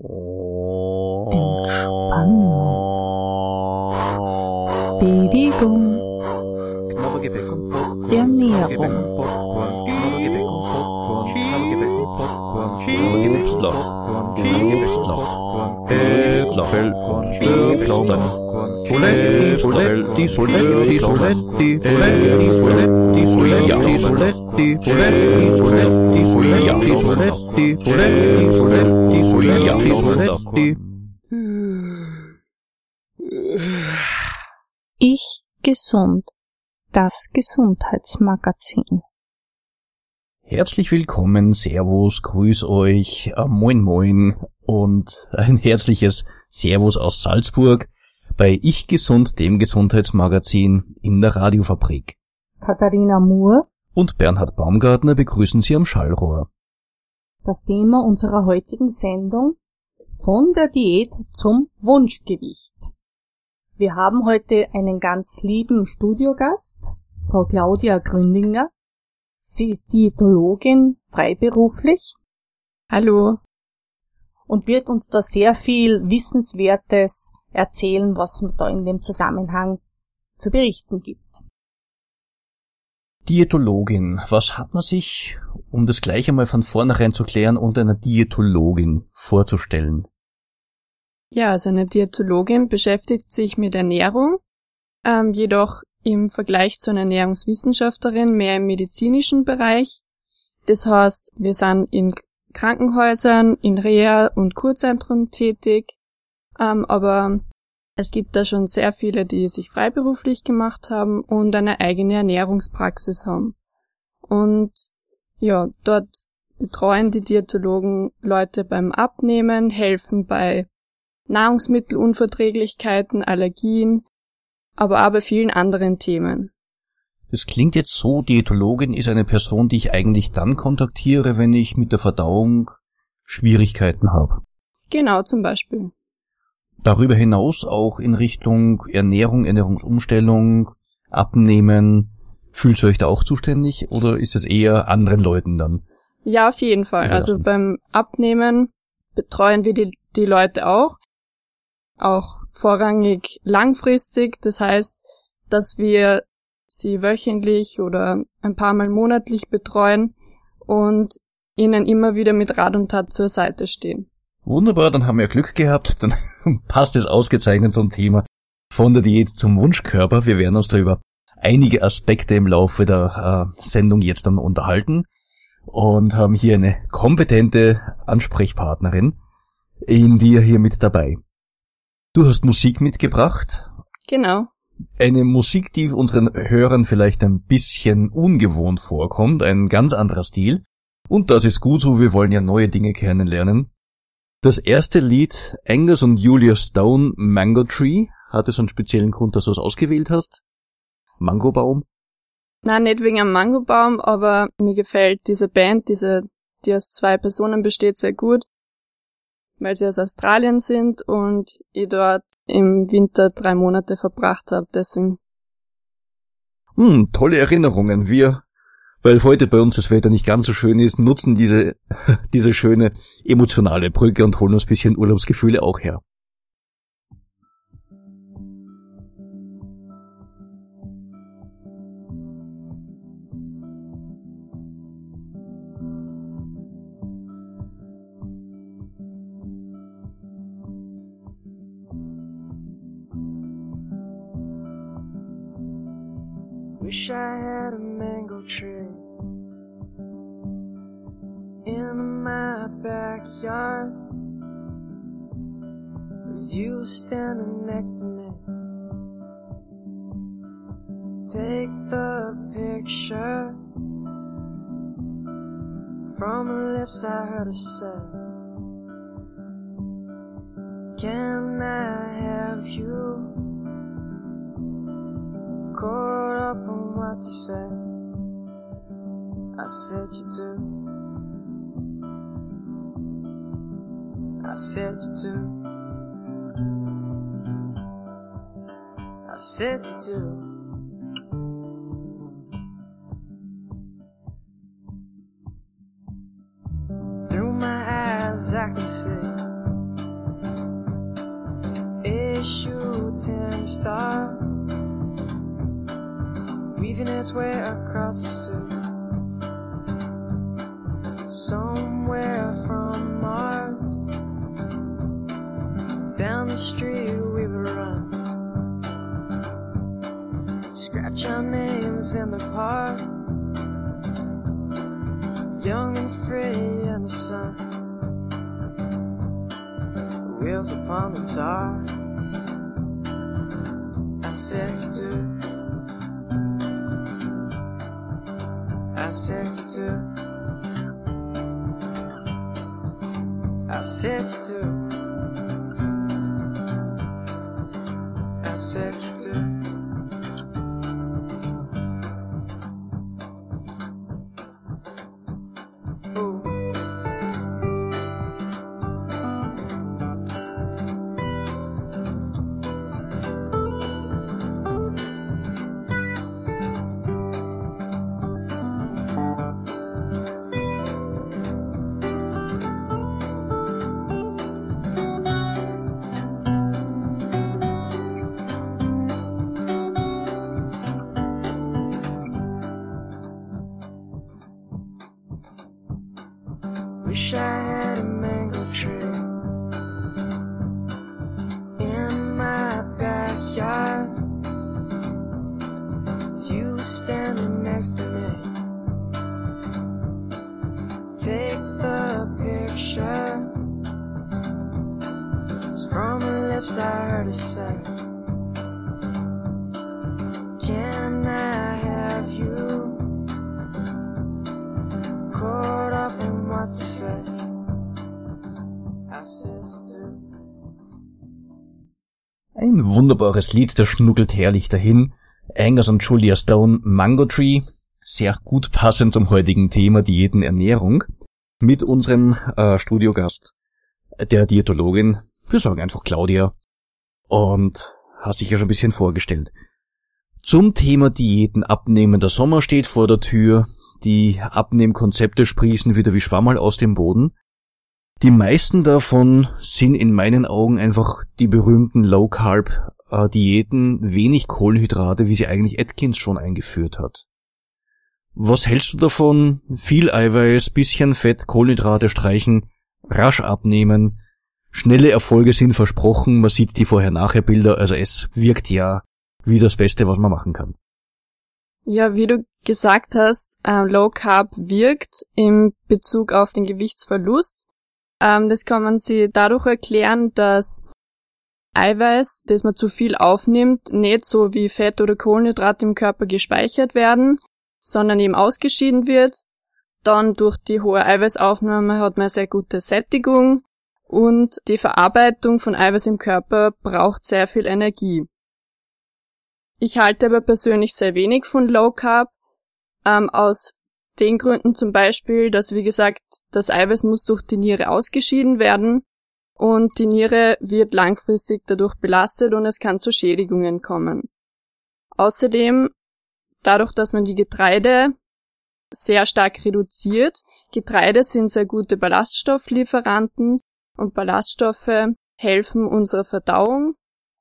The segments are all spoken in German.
빙판나 비비봉 깻미야봉 Østland. Østland. Østland. Østland. Soletti, Soletti, Soletti, Soletti, Soletti, Soletti, Soletti, Soletti, Soletti, Soletti, Soletti, Soletti, Soletti, Soletti, Soletti, Soletti. Ich gesund, das Gesundheitsmagazin. Herzlich willkommen, Servus, grüß euch, äh, moin moin und ein herzliches Servus aus Salzburg bei Ich Gesund, dem Gesundheitsmagazin in der Radiofabrik. Katharina Moore, Und Bernhard Baumgartner begrüßen Sie am Schallrohr. das Thema unserer heutigen Sendung von der Diät zum Wunschgewicht. Wir haben heute einen ganz lieben Studiogast, Frau Claudia Gründinger. Sie ist Diätologin, freiberuflich Hallo. und wird uns da sehr viel Wissenswertes erzählen, was es da in dem Zusammenhang zu berichten gibt. Diätologin, was hat man sich, um das gleich einmal von vornherein zu klären, unter einer Diätologin vorzustellen? Ja, also eine Diätologin beschäftigt sich mit Ernährung, ähm, jedoch im Vergleich zu einer Ernährungswissenschaftlerin mehr im medizinischen Bereich. Das heißt, wir sind in Krankenhäusern, in Reha- und Kurzentren tätig, ähm, aber es gibt da schon sehr viele, die sich freiberuflich gemacht haben und eine eigene Ernährungspraxis haben. Und ja, dort betreuen die Diätologen Leute beim Abnehmen, helfen bei Nahrungsmittelunverträglichkeiten, Allergien, aber auch bei vielen anderen Themen. Das klingt jetzt so, Diätologin ist eine Person, die ich eigentlich dann kontaktiere, wenn ich mit der Verdauung Schwierigkeiten habe. Genau, zum Beispiel. Darüber hinaus auch in Richtung Ernährung, Ernährungsumstellung, Abnehmen. Fühlt ihr euch da auch zuständig oder ist es eher anderen Leuten dann? Ja, auf jeden Fall. Also beim Abnehmen betreuen wir die, die Leute auch. Auch vorrangig langfristig. Das heißt, dass wir sie wöchentlich oder ein paar Mal monatlich betreuen und ihnen immer wieder mit Rat und Tat zur Seite stehen. Wunderbar, dann haben wir Glück gehabt, dann passt es ausgezeichnet zum Thema von der Diät zum Wunschkörper. Wir werden uns darüber einige Aspekte im Laufe der äh, Sendung jetzt dann unterhalten und haben hier eine kompetente Ansprechpartnerin in dir hier mit dabei. Du hast Musik mitgebracht, Genau. eine Musik, die unseren Hörern vielleicht ein bisschen ungewohnt vorkommt, ein ganz anderer Stil. Und das ist gut so, wir wollen ja neue Dinge kennenlernen. Das erste Lied, Angus und Julia Stone, Mango Tree, hat es einen speziellen Grund, dass du es ausgewählt hast? Mangobaum? Nein, nicht wegen einem Mangobaum, aber mir gefällt diese Band, diese, die aus zwei Personen besteht, sehr gut, weil sie aus Australien sind und ich dort im Winter drei Monate verbracht habe. Deswegen, Hm, tolle Erinnerungen. Wir, weil heute bei uns das Wetter nicht ganz so schön ist, nutzen diese, diese schöne emotionale Brücke und holen uns ein bisschen Urlaubsgefühle auch her. Wish I had a mango tree my backyard with you standing next to me. Take the picture from the lips I heard her say. Can I have you? caught up on what to say. I said you do. I said you do. I said you do. Through my eyes, I can see a shooting star weaving its way across the sea. We would run. Scratch our names in the park, young and free in the sun. Wheels upon the tar. I said you do. I said you do. I said you do. Wunderbares Lied, das schnuckelt herrlich dahin. Angus und Julia Stone, Mango Tree, sehr gut passend zum heutigen Thema Diäten, Ernährung, mit unserem äh, Studiogast, der Diätologin, wir sagen einfach Claudia, und hast sich ja schon ein bisschen vorgestellt. Zum Thema Diäten, Abnehmen, der Sommer steht vor der Tür, die Abnehmkonzepte sprießen wieder wie Schwammerl aus dem Boden. Die meisten davon sind in meinen Augen einfach die berühmten Low-Carb-Diäten, wenig Kohlenhydrate, wie sie eigentlich Atkins schon eingeführt hat. Was hältst du davon? Viel Eiweiß, bisschen Fett, Kohlenhydrate streichen, rasch abnehmen. Schnelle Erfolge sind versprochen, man sieht die Vorher-Nachher-Bilder, also es wirkt ja wie das Beste, was man machen kann. Ja, wie du gesagt hast, ähm, Low Carb wirkt im Bezug auf den Gewichtsverlust. Ähm, das kann man sich dadurch erklären, dass Eiweiß, das man zu viel aufnimmt, nicht so wie Fett oder Kohlenhydrate im Körper gespeichert werden, sondern eben ausgeschieden wird. Dann durch die hohe Eiweißaufnahme hat man sehr gute Sättigung und die Verarbeitung von Eiweiß im Körper braucht sehr viel Energie. Ich halte aber persönlich sehr wenig von Low Carb, ähm, aus den Gründen zum Beispiel, dass wie gesagt, das Eiweiß muss durch die Niere ausgeschieden werden und die Niere wird langfristig dadurch belastet und es kann zu Schädigungen kommen. Außerdem, dadurch, dass man die Getreide sehr stark reduziert, Getreide sind sehr gute Ballaststofflieferanten und Ballaststoffe helfen unserer Verdauung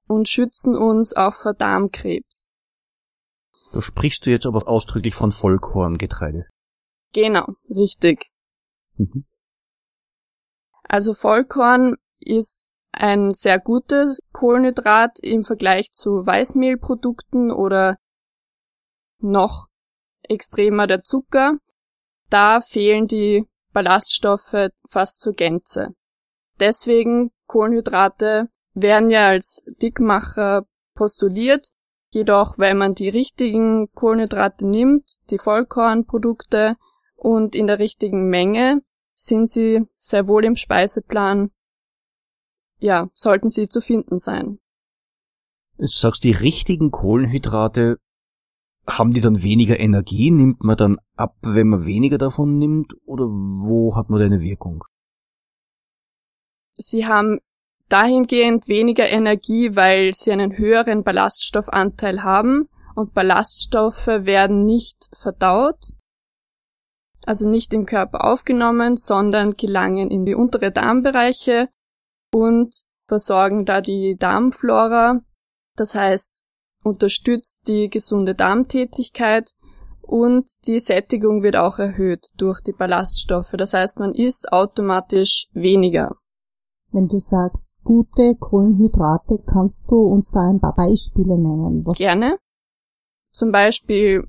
und schützen uns auch vor Darmkrebs. Da sprichst du jetzt aber ausdrücklich von Vollkorngetreide. Genau, richtig. Mhm. Also Vollkorn ist ein sehr gutes Kohlenhydrat im Vergleich zu Weißmehlprodukten oder noch extremer der Zucker. Da fehlen die Ballaststoffe fast zur Gänze. Deswegen Kohlenhydrate werden ja als Dickmacher postuliert, jedoch wenn man die richtigen Kohlenhydrate nimmt, die Vollkornprodukte und in der richtigen Menge, sind sie sehr wohl im Speiseplan, ja, sollten sie zu finden sein. Du sagst, die richtigen Kohlenhydrate, haben die dann weniger Energie? Nimmt man dann ab, wenn man weniger davon nimmt? Oder wo hat man da eine Wirkung? Sie haben dahingehend weniger Energie, weil sie einen höheren Ballaststoffanteil haben und Ballaststoffe werden nicht verdaut, also nicht im Körper aufgenommen, sondern gelangen in die untere Darmbereiche und versorgen da die Darmflora. Das heißt, unterstützt die gesunde Darmtätigkeit und die Sättigung wird auch erhöht durch die Ballaststoffe. Das heißt, man isst automatisch weniger. Wenn du sagst gute Kohlenhydrate, kannst du uns da ein paar Beispiele nennen? Was Gerne. Zum Beispiel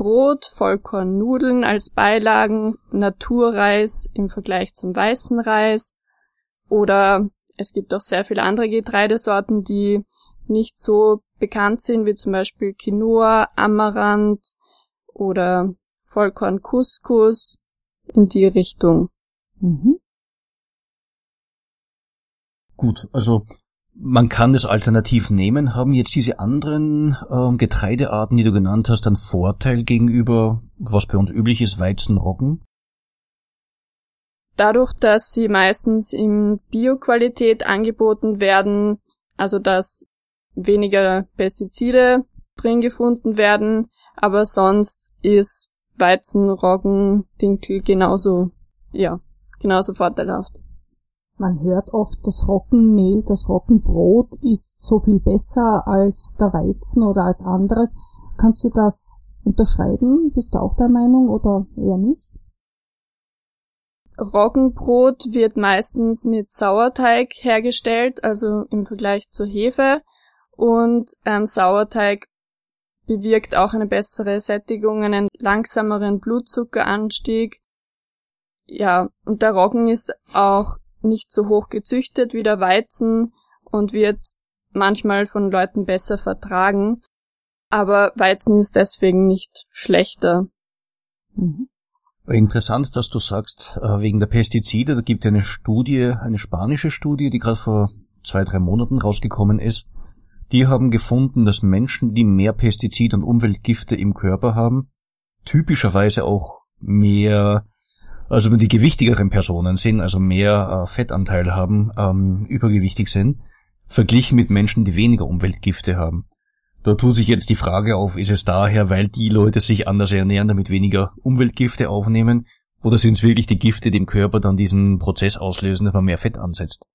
Vollkornbrot, Vollkornnudeln als Beilagen, Naturreis im Vergleich zum weißen Reis oder es gibt auch sehr viele andere Getreidesorten, die nicht so bekannt sind, wie zum Beispiel Quinoa, Amaranth oder Vollkorn Couscous in die Richtung. Mhm. Gut, also man kann das alternativ nehmen. Haben jetzt diese anderen ähm, Getreidearten, die du genannt hast, einen Vorteil gegenüber, was bei uns üblich ist, Weizen, Roggen? Dadurch, dass sie meistens in Bioqualität angeboten werden, also dass weniger Pestizide drin gefunden werden, aber sonst ist Weizen, Roggen, Dinkel genauso, ja, genauso vorteilhaft. Man hört oft, das Roggenmehl, das Roggenbrot ist so viel besser als der Weizen oder als anderes. Kannst du das unterschreiben? Bist du auch der Meinung oder eher nicht? Roggenbrot wird meistens mit Sauerteig hergestellt, also im Vergleich zur Hefe. Und ähm, Sauerteig bewirkt auch eine bessere Sättigung, einen langsameren Blutzuckeranstieg. Ja, und der Roggen ist auch nicht so hoch gezüchtet wie der Weizen und wird manchmal von Leuten besser vertragen. Aber Weizen ist deswegen nicht schlechter. Mhm. Interessant, dass du sagst, äh, wegen der Pestizide, da gibt es eine Studie, eine spanische Studie, die gerade vor zwei, drei Monaten rausgekommen ist. Die haben gefunden, dass Menschen, die mehr Pestizide und Umweltgifte im Körper haben, typischerweise auch mehr also die gewichtigeren Personen sind, also mehr äh, Fettanteil haben, ähm, übergewichtig sind, verglichen mit Menschen, die weniger Umweltgifte haben. Da tut sich jetzt die Frage auf, ist es daher, weil die Leute sich anders ernähren, damit weniger Umweltgifte aufnehmen, oder sind es wirklich die Gifte, die im Körper dann diesen Prozess auslösen, dass man mehr Fett ansetzt?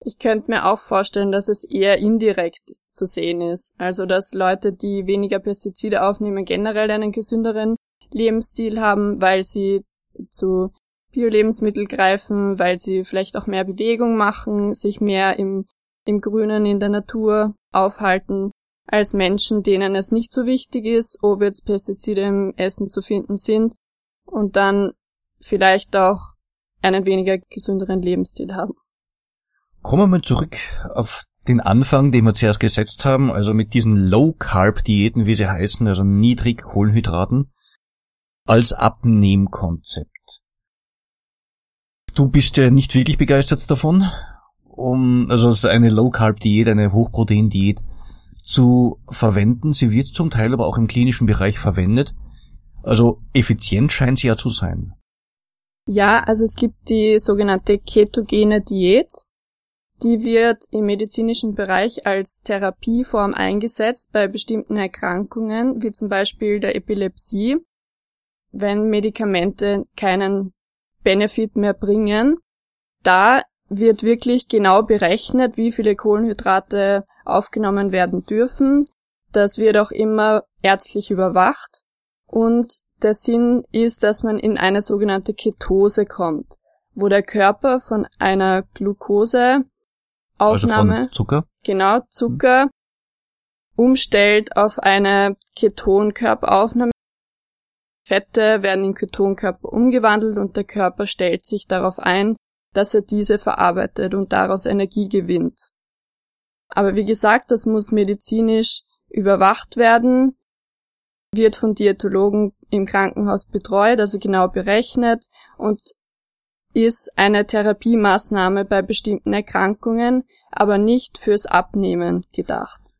Ich könnte mir auch vorstellen, dass es eher indirekt zu sehen ist. Also dass Leute, die weniger Pestizide aufnehmen, generell einen gesünderen Lebensstil haben, weil sie zu Bio-Lebensmittel greifen, weil sie vielleicht auch mehr Bewegung machen, sich mehr im, im Grünen in der Natur aufhalten, als Menschen, denen es nicht so wichtig ist, ob jetzt Pestizide im Essen zu finden sind und dann vielleicht auch einen weniger gesünderen Lebensstil haben. Kommen wir mal zurück auf den Anfang, den wir zuerst gesetzt haben, also mit diesen Low-Carb-Diäten, wie sie heißen, also niedrig Kohlenhydraten als Abnehmkonzept. Du bist ja nicht wirklich begeistert davon, um also eine Low Carb Diät, eine Hochprotein Diät zu verwenden. Sie wird zum Teil aber auch im klinischen Bereich verwendet. Also effizient scheint sie ja zu sein. Ja, also es gibt die sogenannte ketogene Diät. Die wird im medizinischen Bereich als Therapieform eingesetzt bei bestimmten Erkrankungen, wie zum Beispiel der Epilepsie wenn Medikamente keinen Benefit mehr bringen. Da wird wirklich genau berechnet, wie viele Kohlenhydrate aufgenommen werden dürfen. Das wird auch immer ärztlich überwacht. Und der Sinn ist, dass man in eine sogenannte Ketose kommt, wo der Körper von einer Glukoseaufnahme, also von Zucker, genau Zucker, umstellt auf eine Ketonkörperaufnahme Fette werden in Ketonkörper umgewandelt und der Körper stellt sich darauf ein, dass er diese verarbeitet und daraus Energie gewinnt. Aber wie gesagt, das muss medizinisch überwacht werden, wird von Diätologen im Krankenhaus betreut, also genau berechnet und ist eine Therapiemaßnahme bei bestimmten Erkrankungen, aber nicht fürs Abnehmen gedacht.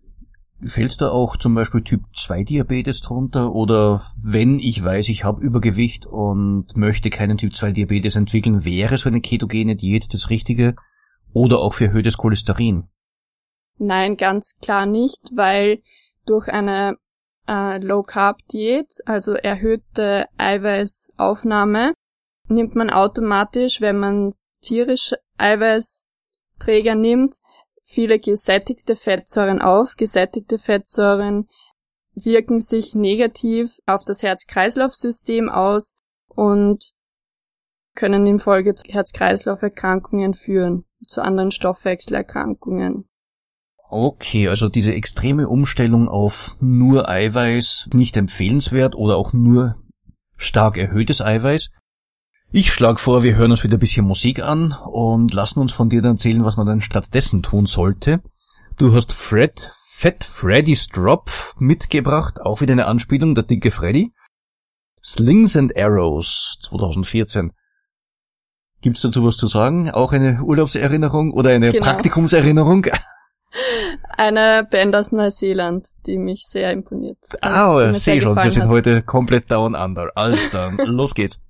Fällt da auch zum Beispiel Typ 2 Diabetes drunter? Oder wenn ich weiß, ich habe Übergewicht und möchte keinen Typ 2 Diabetes entwickeln, wäre so eine ketogene Diät das Richtige? Oder auch für erhöhtes Cholesterin? Nein, ganz klar nicht, weil durch eine äh, Low-Carb-Diät, also erhöhte Eiweißaufnahme, nimmt man automatisch, wenn man tierische Eiweißträger nimmt, viele gesättigte Fettsäuren auf. Gesättigte Fettsäuren wirken sich negativ auf das Herz-Kreislauf-System aus und können in Folge zu Herz-Kreislauf-Erkrankungen führen, zu anderen Stoffwechselerkrankungen. Okay, also diese extreme Umstellung auf nur Eiweiß nicht empfehlenswert oder auch nur stark erhöhtes Eiweiß. Ich schlage vor, wir hören uns wieder ein bisschen Musik an und lassen uns von dir dann erzählen, was man dann stattdessen tun sollte. Du hast Fred, Fat Freddy's Drop mitgebracht, auch wieder eine Anspielung, der dicke Freddy. Slings and Arrows 2014. Gibt's dazu was zu sagen? Auch eine Urlaubserinnerung oder eine Genau. Praktikumserinnerung? Eine Band aus Neuseeland, die mich sehr imponiert. Ah, oh, sehe schon, wir sind heute komplett down under. Alles dann, los geht's.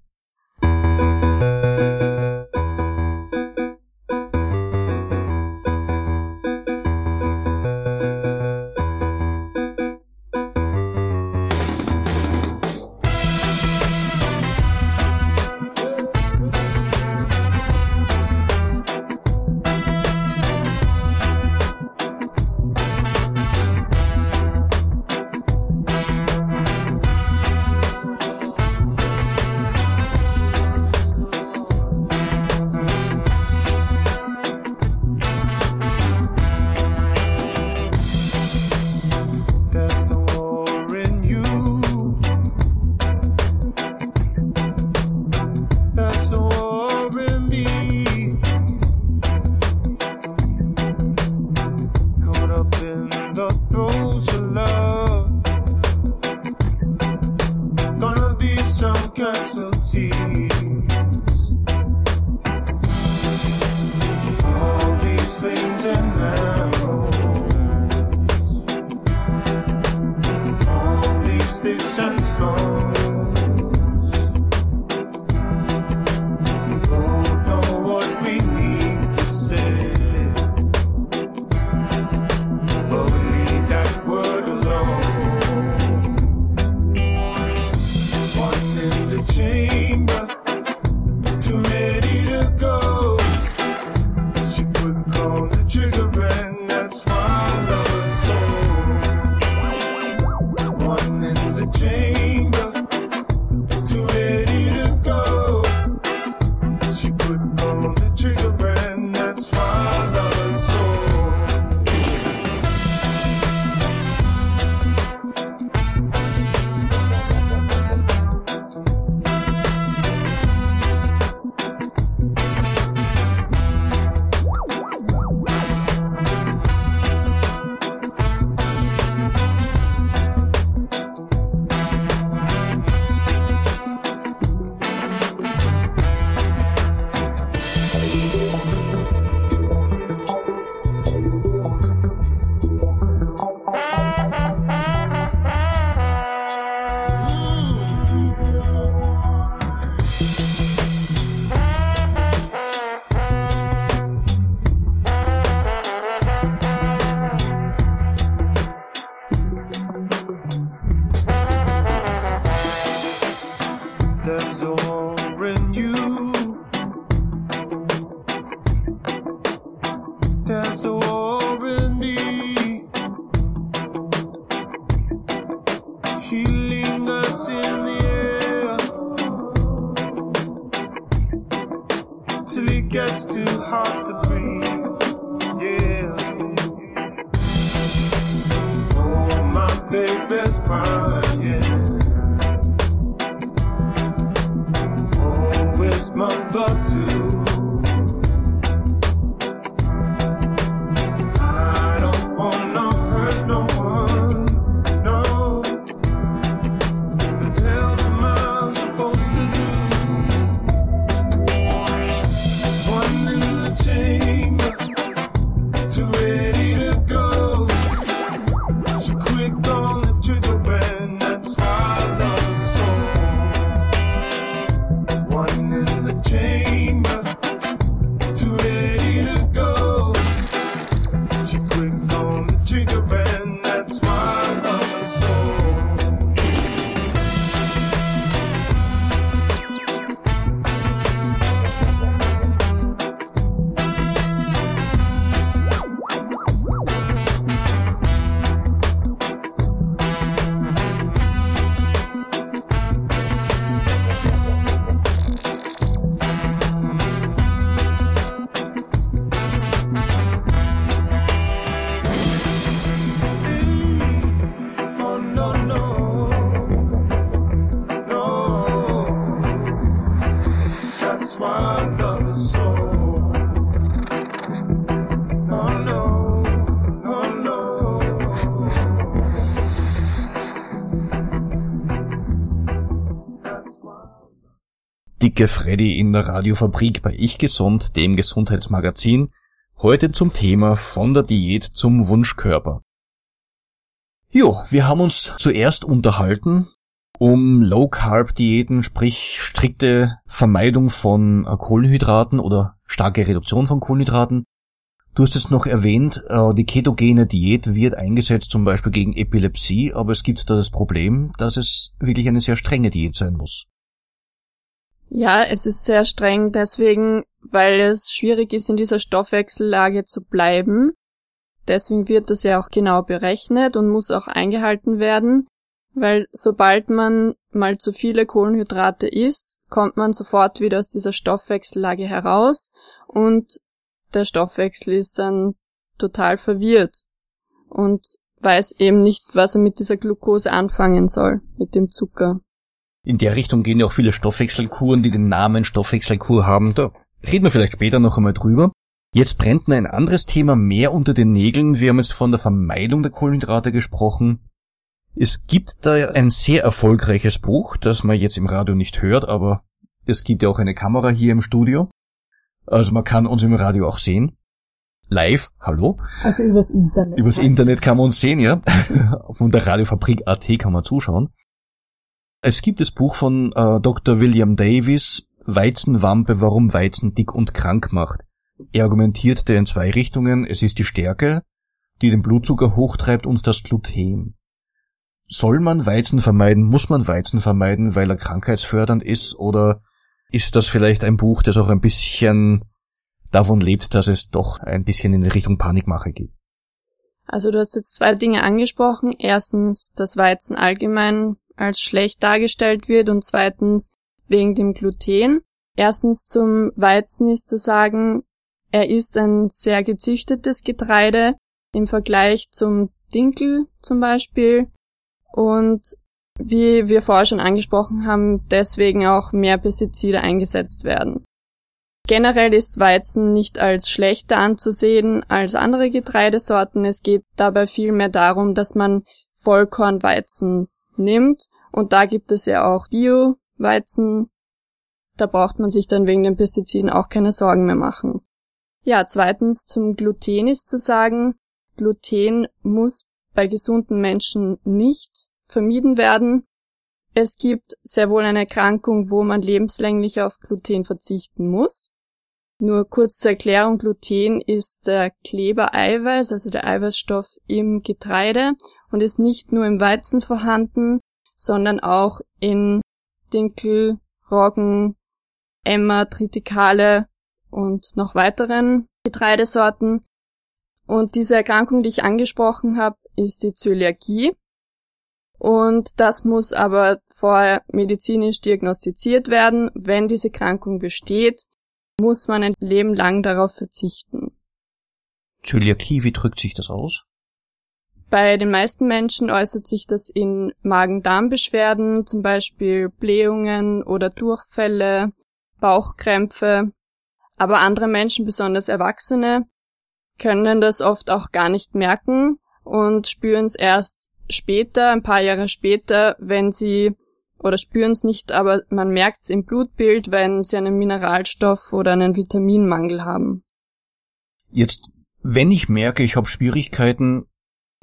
Dicke Freddy in der Radiofabrik bei Ich Gesund, dem Gesundheitsmagazin. Heute zum Thema von der Diät zum Wunschkörper. Jo, wir haben uns zuerst unterhalten um Low-Carb-Diäten, sprich strikte Vermeidung von äh, Kohlenhydraten oder starke Reduktion von Kohlenhydraten. Du hast es noch erwähnt, äh, die ketogene Diät wird eingesetzt zum Beispiel gegen Epilepsie, aber es gibt da das Problem, dass es wirklich eine sehr strenge Diät sein muss. Ja, es ist sehr streng deswegen, weil es schwierig ist, in dieser Stoffwechsellage zu bleiben. Deswegen wird das ja auch genau berechnet und muss auch eingehalten werden, weil sobald man mal zu viele Kohlenhydrate isst, kommt man sofort wieder aus dieser Stoffwechsellage heraus und der Stoffwechsel ist dann total verwirrt und weiß eben nicht, was er mit dieser Glucose anfangen soll, mit dem Zucker. In der Richtung gehen ja auch viele Stoffwechselkuren, die den Namen Stoffwechselkur haben. Da reden wir vielleicht später noch einmal drüber. Jetzt brennt mir ein anderes Thema mehr unter den Nägeln. Wir haben jetzt von der Vermeidung der Kohlenhydrate gesprochen. Es gibt da ein sehr erfolgreiches Buch, das man jetzt im Radio nicht hört, aber es gibt ja auch eine Kamera hier im Studio. Also man kann uns im Radio auch sehen. Live, hallo. Also übers Internet. Übers Internet kann man uns sehen, ja. Unter Radiofabrik.at kann man zuschauen. Es gibt das Buch von äh, Dr. William Davis, Weizenwampe, warum Weizen dick und krank macht. Er argumentiert da in zwei Richtungen. Es ist die Stärke, die den Blutzucker hochtreibt und das Gluten. Soll man Weizen vermeiden? Muss man Weizen vermeiden, weil er krankheitsfördernd ist? Oder ist das vielleicht ein Buch, das auch ein bisschen davon lebt, dass es doch ein bisschen in Richtung Panikmache geht? Also du hast jetzt zwei Dinge angesprochen. Erstens, dass Weizen allgemein als schlecht dargestellt wird und zweitens wegen dem Gluten. Erstens zum Weizen ist zu sagen, er ist ein sehr gezüchtetes Getreide im Vergleich zum Dinkel zum Beispiel und wie wir vorher schon angesprochen haben, deswegen auch mehr Pestizide eingesetzt werden. Generell ist Weizen nicht als schlechter anzusehen als andere Getreidesorten. Es geht dabei vielmehr darum, dass man Vollkornweizen nimmt und da gibt es ja auch Bio-Weizen. Da braucht man sich dann wegen den Pestiziden auch keine Sorgen mehr machen. Ja, zweitens zum Gluten ist zu sagen, Gluten muss bei gesunden Menschen nicht vermieden werden. Es gibt sehr wohl eine Erkrankung, wo man lebenslänglich auf Gluten verzichten muss. Nur kurz zur Erklärung, Gluten ist der Klebereiweiß, also der Eiweißstoff im Getreide und ist nicht nur im Weizen vorhanden, sondern auch in Dinkel, Roggen, Emmer, Tritikale und noch weiteren Getreidesorten. Und diese Erkrankung, die ich angesprochen habe, ist die Zöliakie. Und das muss aber vorher medizinisch diagnostiziert werden. Wenn diese Krankung besteht, muss man ein Leben lang darauf verzichten. Zöliakie, wie drückt sich das aus? Bei den meisten Menschen äußert sich das in Magen-Darm-Beschwerden, zum Beispiel Blähungen oder Durchfälle, Bauchkrämpfe. Aber andere Menschen, besonders Erwachsene, können das oft auch gar nicht merken und spüren es erst später, ein paar Jahre später, wenn sie oder spüren es nicht, aber man merkt es im Blutbild, wenn sie einen Mineralstoff oder einen Vitaminmangel haben. Jetzt, wenn ich merke, ich habe Schwierigkeiten,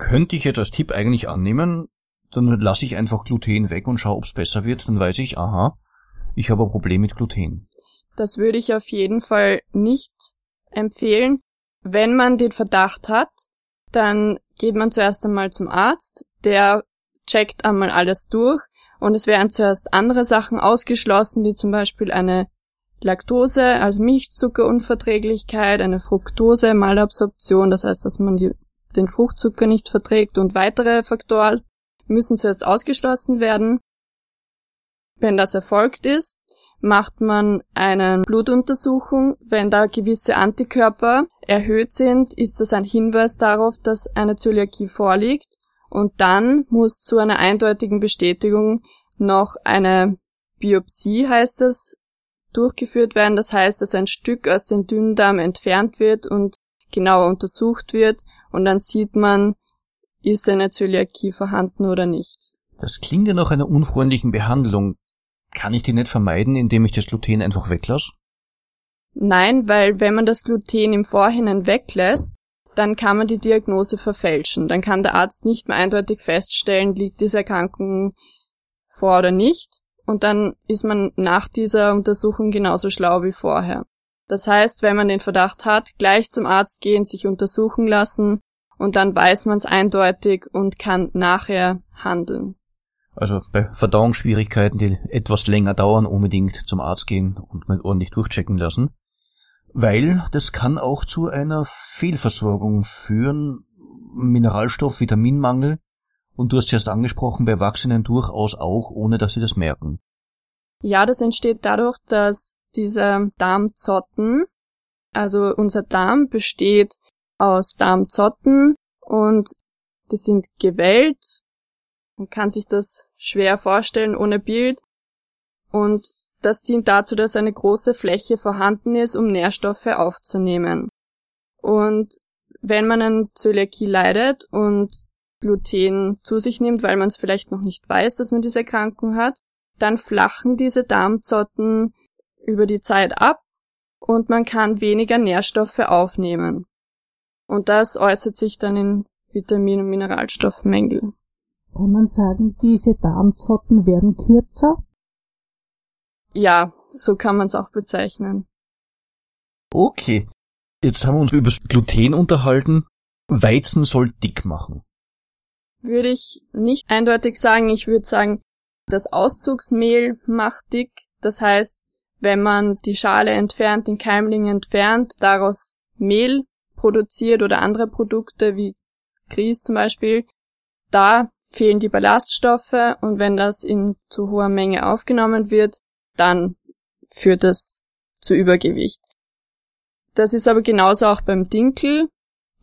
könnte ich jetzt als Tipp eigentlich annehmen, dann lasse ich einfach Gluten weg und schaue, ob es besser wird, dann weiß ich, aha, ich habe ein Problem mit Gluten. Das würde ich auf jeden Fall nicht empfehlen. Wenn man den Verdacht hat, dann geht man zuerst einmal zum Arzt, der checkt einmal alles durch und es werden zuerst andere Sachen ausgeschlossen, wie zum Beispiel eine Laktose, also Milchzuckerunverträglichkeit, eine Fructose, Malabsorption, das heißt, dass man die, den Fruchtzucker nicht verträgt und weitere Faktoren müssen zuerst ausgeschlossen werden. Wenn das erfolgt ist, macht man eine Blutuntersuchung. Wenn da gewisse Antikörper erhöht sind, ist das ein Hinweis darauf, dass eine Zöliakie vorliegt. Und dann muss zu einer eindeutigen Bestätigung noch eine Biopsie, heißt es, durchgeführt werden. Das heißt, dass ein Stück aus dem Dünndarm entfernt wird und genauer untersucht wird. Und dann sieht man, ist eine Zöliakie vorhanden oder nicht. Das klingt ja nach einer unfreundlichen Behandlung. Kann ich die nicht vermeiden, indem ich das Gluten einfach weglasse? Nein, weil wenn man das Gluten im Vorhinein weglässt, dann kann man die Diagnose verfälschen. Dann kann der Arzt nicht mehr eindeutig feststellen, liegt diese Erkrankung vor oder nicht. Und dann ist man nach dieser Untersuchung genauso schlau wie vorher. Das heißt, wenn man den Verdacht hat, gleich zum Arzt gehen, sich untersuchen lassen und dann weiß man es eindeutig und kann nachher handeln. Also bei Verdauungsschwierigkeiten, die etwas länger dauern, unbedingt zum Arzt gehen und mal ordentlich durchchecken lassen. Weil das kann auch zu einer Fehlversorgung führen, Mineralstoff, Vitaminmangel. Und du hast erst angesprochen, bei Erwachsenen durchaus auch, ohne dass sie das merken. Ja, das entsteht dadurch, dass diese Darmzotten, also unser Darm besteht aus Darmzotten und die sind gewellt. Man kann sich das schwer vorstellen ohne Bild. Und das dient dazu, dass eine große Fläche vorhanden ist, um Nährstoffe aufzunehmen. Und wenn man an Zöliakie leidet und Gluten zu sich nimmt, weil man es vielleicht noch nicht weiß, dass man diese Erkrankung hat, dann flachen diese Darmzotten über die Zeit ab und man kann weniger Nährstoffe aufnehmen. Und das äußert sich dann in Vitamin- und Mineralstoffmängel. Kann man sagen, diese Darmzotten werden kürzer? Ja, so kann man es auch bezeichnen. Okay. Jetzt haben wir uns über das Gluten unterhalten. Weizen soll dick machen. Würde ich nicht eindeutig sagen. Ich würde sagen, das Auszugsmehl macht dick. Das heißt, wenn man die Schale entfernt, den Keimling entfernt, daraus Mehl produziert oder andere Produkte wie Grieß zum Beispiel, da fehlen die Ballaststoffe und wenn das in zu hoher Menge aufgenommen wird, dann führt das zu Übergewicht. Das ist aber genauso auch beim Dinkel.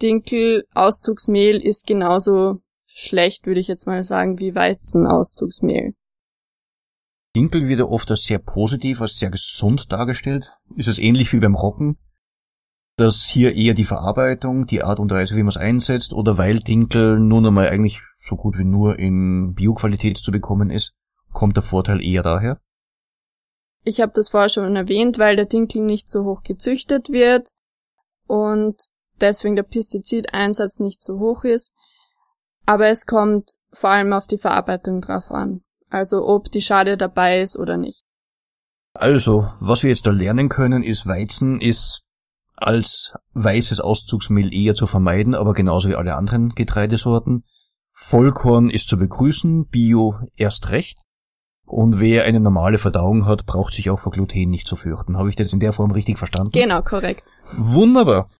Dinkel Auszugsmehl ist genauso schlecht, würde ich jetzt mal sagen, wie Weizenauszugsmehl. Dinkel wird ja oft als sehr positiv, als sehr gesund dargestellt. Ist es ähnlich wie beim Rocken? Dass hier eher die Verarbeitung, die Art und Weise, wie man es einsetzt, oder weil Dinkel nun einmal eigentlich so gut wie nur in Bioqualität zu bekommen ist, kommt der Vorteil eher daher? Ich habe das vorher schon erwähnt, weil der Dinkel nicht so hoch gezüchtet wird und deswegen der Pestizideinsatz nicht so hoch ist. Aber es kommt vor allem auf die Verarbeitung drauf an. Also ob die Schale dabei ist oder nicht. Also, was wir jetzt da lernen können, ist, Weizen ist als weißes Auszugsmehl eher zu vermeiden, aber genauso wie alle anderen Getreidesorten. Vollkorn ist zu begrüßen, Bio erst recht. Und wer eine normale Verdauung hat, braucht sich auch vor Gluten nicht zu fürchten. Habe ich das in der Form richtig verstanden? Genau, korrekt. Wunderbar.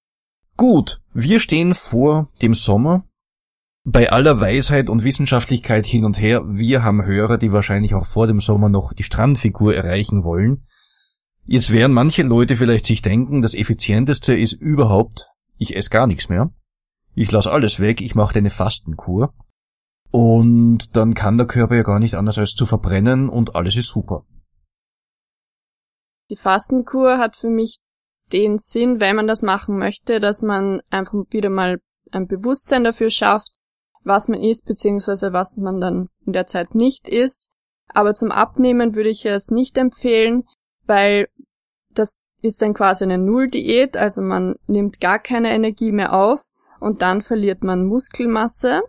Gut, wir stehen vor dem Sommer. Bei aller Weisheit und Wissenschaftlichkeit hin und her, wir haben Hörer, die wahrscheinlich auch vor dem Sommer noch die Strandfigur erreichen wollen. Jetzt werden manche Leute vielleicht sich denken, das effizienteste ist überhaupt, ich esse gar nichts mehr. Ich lasse alles weg, ich mache eine Fastenkur. Und dann kann der Körper ja gar nicht anders als zu verbrennen und alles ist super. Die Fastenkur hat für mich den Sinn, wenn man das machen möchte, dass man einfach wieder mal ein Bewusstsein dafür schafft, was man isst, beziehungsweise was man dann in der Zeit nicht isst. Aber zum Abnehmen würde ich es nicht empfehlen, weil das ist dann quasi eine Nulldiät, also man nimmt gar keine Energie mehr auf und dann verliert man Muskelmasse.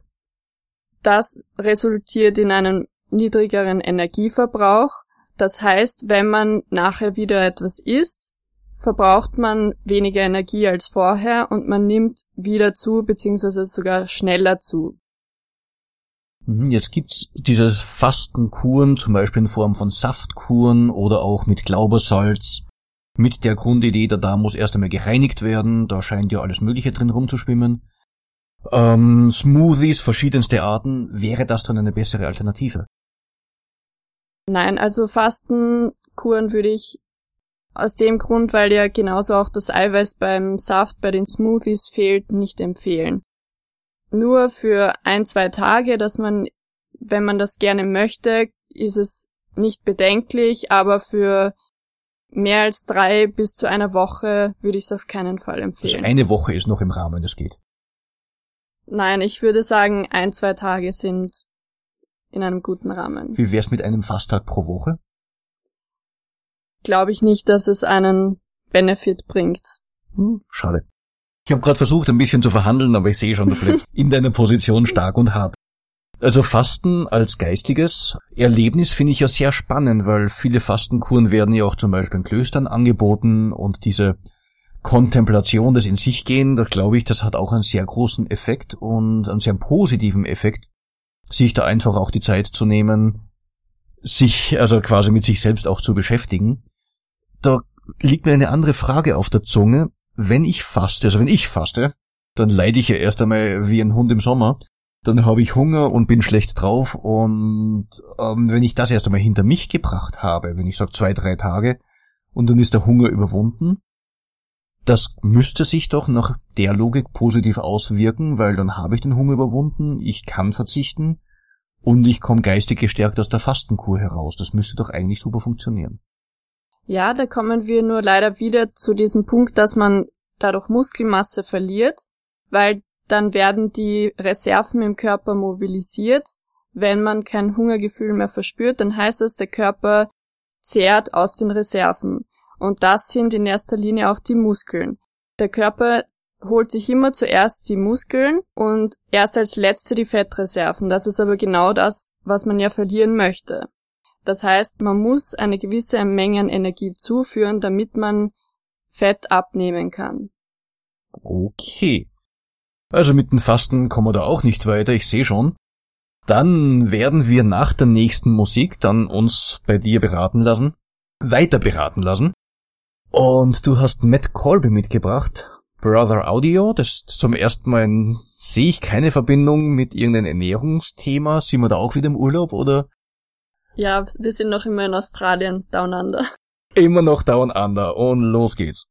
Das resultiert in einem niedrigeren Energieverbrauch. Das heißt, wenn man nachher wieder etwas isst, verbraucht man weniger Energie als vorher und man nimmt wieder zu, beziehungsweise sogar schneller zu. Mhm, Jetzt gibt's diese Fastenkuren, zum Beispiel in Form von Saftkuren oder auch mit Glaubersalz, mit der Grundidee, der Darm muss erst einmal gereinigt werden, da scheint ja alles Mögliche drin rumzuschwimmen. Ähm, Smoothies, verschiedenste Arten, wäre das dann eine bessere Alternative? Nein, also Fastenkuren würde ich aus dem Grund, weil ja genauso auch das Eiweiß beim Saft, bei den Smoothies fehlt, nicht empfehlen. Nur für ein, zwei Tage, dass man, wenn man das gerne möchte, ist es nicht bedenklich, aber für mehr als drei bis zu einer Woche würde ich es auf keinen Fall Also empfehlen. eine Woche ist noch im Rahmen, das geht. Nein, ich würde sagen, ein, zwei Tage sind in einem guten Rahmen. Wie wär's mit einem Fasttag pro Woche? Glaube ich nicht, dass es einen Benefit bringt. Hm, schade. Ich habe gerade versucht, ein bisschen zu verhandeln, aber ich sehe schon, du bleibst in deiner Position stark und hart. Also Fasten als geistiges Erlebnis finde ich ja sehr spannend, weil viele Fastenkuren werden ja auch zum Beispiel in Klöstern angeboten und diese Kontemplation, das in sich gehen, da glaube ich, das hat auch einen sehr großen Effekt und einen sehr positiven Effekt, sich da einfach auch die Zeit zu nehmen, sich also quasi mit sich selbst auch zu beschäftigen. Da liegt mir eine andere Frage auf der Zunge. Wenn ich faste, also wenn ich faste, dann leide ich ja erst einmal wie ein Hund im Sommer. Dann habe ich Hunger und bin schlecht drauf. Und ähm, wenn ich das erst einmal hinter mich gebracht habe, wenn ich sage zwei, drei Tage, und dann ist der Hunger überwunden, das müsste sich doch nach der Logik positiv auswirken, weil dann habe ich den Hunger überwunden, ich kann verzichten und ich komme geistig gestärkt aus der Fastenkur heraus. Das müsste doch eigentlich super funktionieren. Ja, da kommen wir nur leider wieder zu diesem Punkt, dass man dadurch Muskelmasse verliert, weil dann werden die Reserven im Körper mobilisiert. Wenn man kein Hungergefühl mehr verspürt, dann heißt es, der Körper zehrt aus den Reserven. Und das sind in erster Linie auch die Muskeln. Der Körper holt sich immer zuerst die Muskeln und erst als letzte die Fettreserven. Das ist aber genau das, was man ja verlieren möchte. Das heißt, man muss eine gewisse Menge an Energie zuführen, damit man Fett abnehmen kann. Okay. Also mit dem Fasten kommen wir da auch nicht weiter, ich sehe schon. Dann werden wir nach der nächsten Musik dann uns bei dir beraten lassen, weiter beraten lassen. Und du hast Matt Colby mitgebracht, Brother Audio. Das zum ersten Mal sehe ich keine Verbindung mit irgendeinem Ernährungsthema. Sind wir da auch wieder im Urlaub oder Ja, wir sind noch immer in Australien, Down Under. immer noch Down Under? Und los geht's.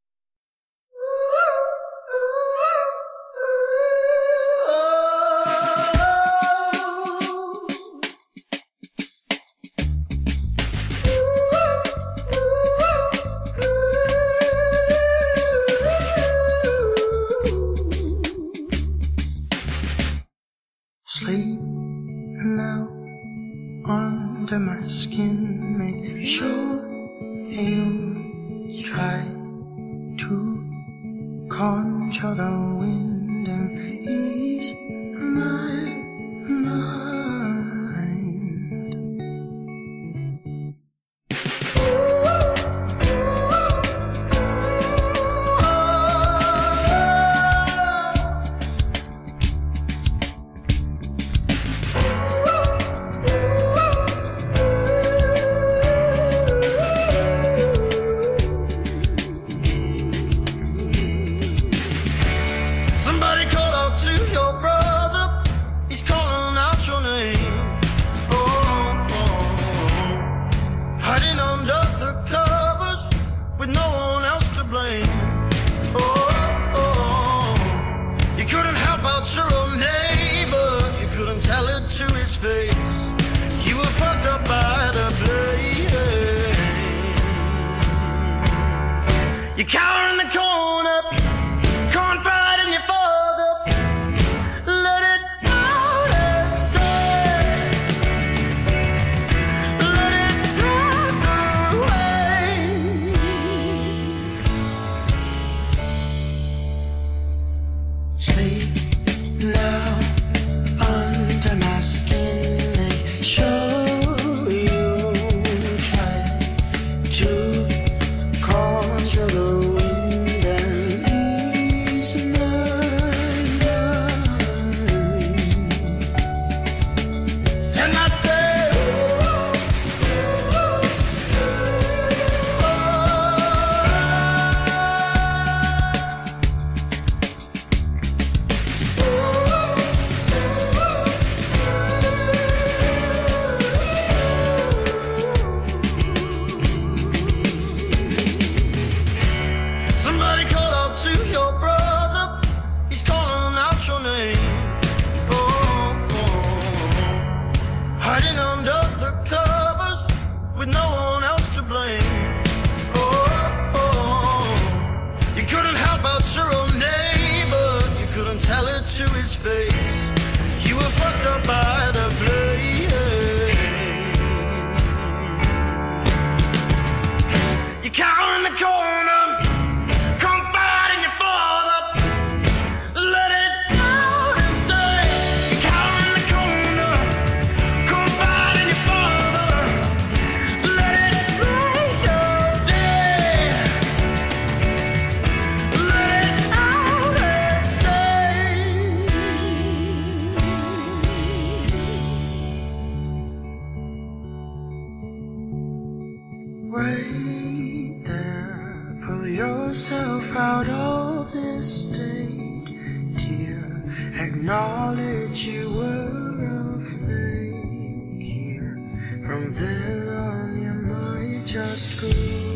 Acknowledge you were a fake here. From there on, you might just go.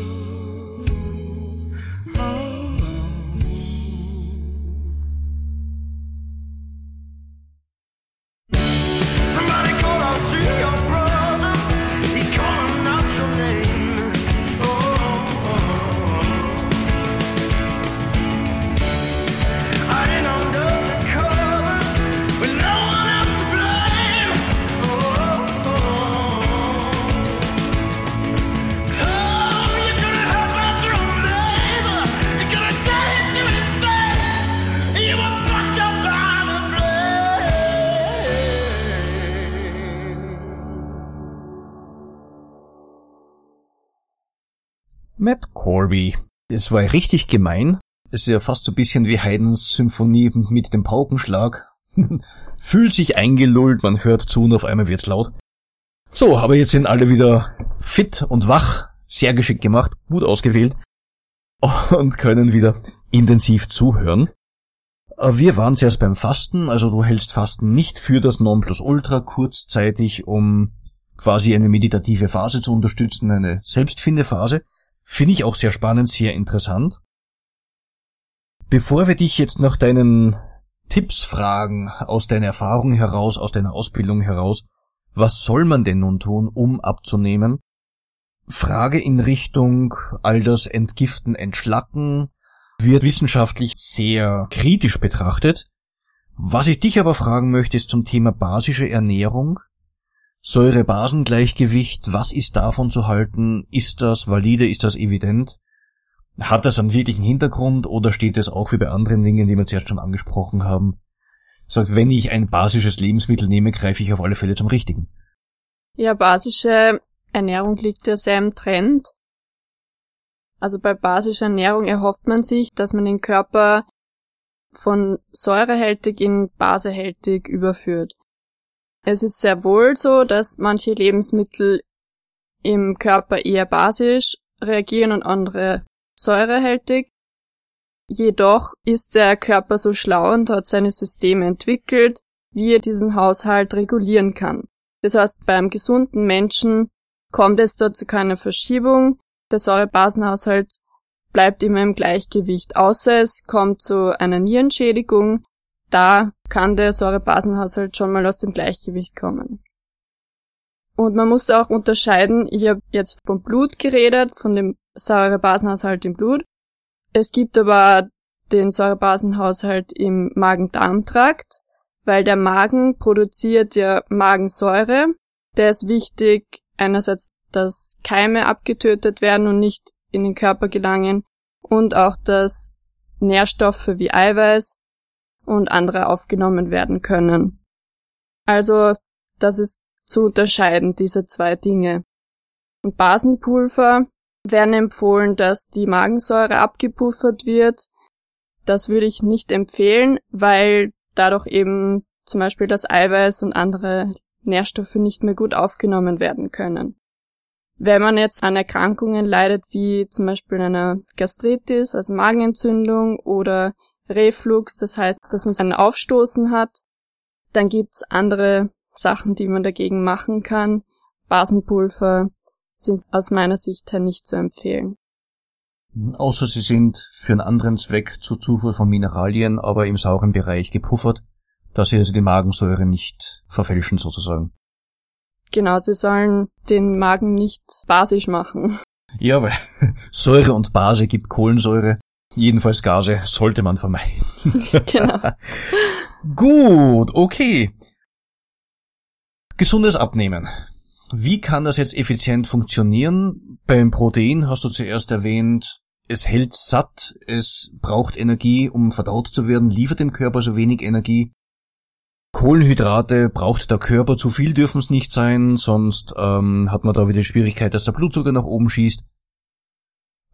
Es war richtig gemein. Es ist ja fast so ein bisschen wie Haydns Symphonie mit dem Paukenschlag. Fühlt sich eingelullt, man hört zu und auf einmal wird's laut. So, aber jetzt sind alle wieder fit und wach, sehr geschickt gemacht, gut ausgewählt und können wieder intensiv zuhören. Äh, Wir waren zuerst beim Fasten, also du hältst Fasten nicht für das Nonplusultra kurzzeitig, um quasi eine meditative Phase zu unterstützen, eine Selbstfindephase. Finde ich auch sehr spannend, sehr interessant. Bevor wir dich jetzt nach deinen Tipps fragen, aus deiner Erfahrung heraus, aus deiner Ausbildung heraus, was soll man denn nun tun, um abzunehmen? Frage in Richtung all das Entgiften, Entschlacken wird wissenschaftlich sehr kritisch betrachtet. Was ich dich aber fragen möchte, ist zum Thema basische Ernährung. Säure-Basen-Gleichgewicht, was ist davon zu halten? Ist das valide? Ist das evident? Hat das einen wirklichen Hintergrund oder steht es auch wie bei anderen Dingen, die wir zuerst schon angesprochen haben? Sagt, wenn ich ein basisches Lebensmittel nehme, greife ich auf alle Fälle zum richtigen. Ja, basische Ernährung liegt ja sehr im Trend. Also bei basischer Ernährung erhofft man sich, dass man den Körper von säurehältig in basehältig überführt. Es ist sehr wohl so, dass manche Lebensmittel im Körper eher basisch reagieren und andere säurehältig. Jedoch ist der Körper so schlau und hat seine Systeme entwickelt, wie er diesen Haushalt regulieren kann. Das heißt, beim gesunden Menschen kommt es dort zu keiner Verschiebung. Der Säurebasenhaushalt bleibt immer im Gleichgewicht, außer es kommt zu einer Nierenschädigung. Da kann der Säurebasenhaushalt schon mal aus dem Gleichgewicht kommen. Und man muss auch unterscheiden, ich habe jetzt vom Blut geredet, von dem Säurebasenhaushalt im Blut. Es gibt aber den Säurebasenhaushalt im Magen-Darm-Trakt, weil der Magen produziert ja Magensäure. Der ist wichtig, einerseits, dass Keime abgetötet werden und nicht in den Körper gelangen und auch, dass Nährstoffe wie Eiweiß und andere aufgenommen werden können. Also, das ist zu unterscheiden, diese zwei Dinge. Und Basenpulver werden empfohlen, dass die Magensäure abgepuffert wird. Das würde ich nicht empfehlen, weil dadurch eben zum Beispiel das Eiweiß und andere Nährstoffe nicht mehr gut aufgenommen werden können. Wenn man jetzt an Erkrankungen leidet, wie zum Beispiel einer Gastritis, also Magenentzündung oder Reflux, das heißt, dass man ein Aufstoßen hat, dann gibt's andere Sachen, die man dagegen machen kann. Basenpulver sind aus meiner Sicht her nicht zu empfehlen. Außer sie sind für einen anderen Zweck zur Zufuhr von Mineralien, aber im sauren Bereich gepuffert, dass sie also die Magensäure nicht verfälschen sozusagen. Genau, sie sollen den Magen nicht basisch machen. Ja, weil Säure und Base gibt Kohlensäure. Jedenfalls Gase sollte man vermeiden. genau. Gut, okay. Gesundes Abnehmen. Wie kann das jetzt effizient funktionieren? Beim Protein hast du zuerst erwähnt, es hält satt, es braucht Energie, um verdaut zu werden, liefert dem Körper so wenig Energie. Kohlenhydrate braucht der Körper, zu viel dürfen es nicht sein, sonst ähm, hat man da wieder die Schwierigkeit, dass der Blutzucker nach oben schießt.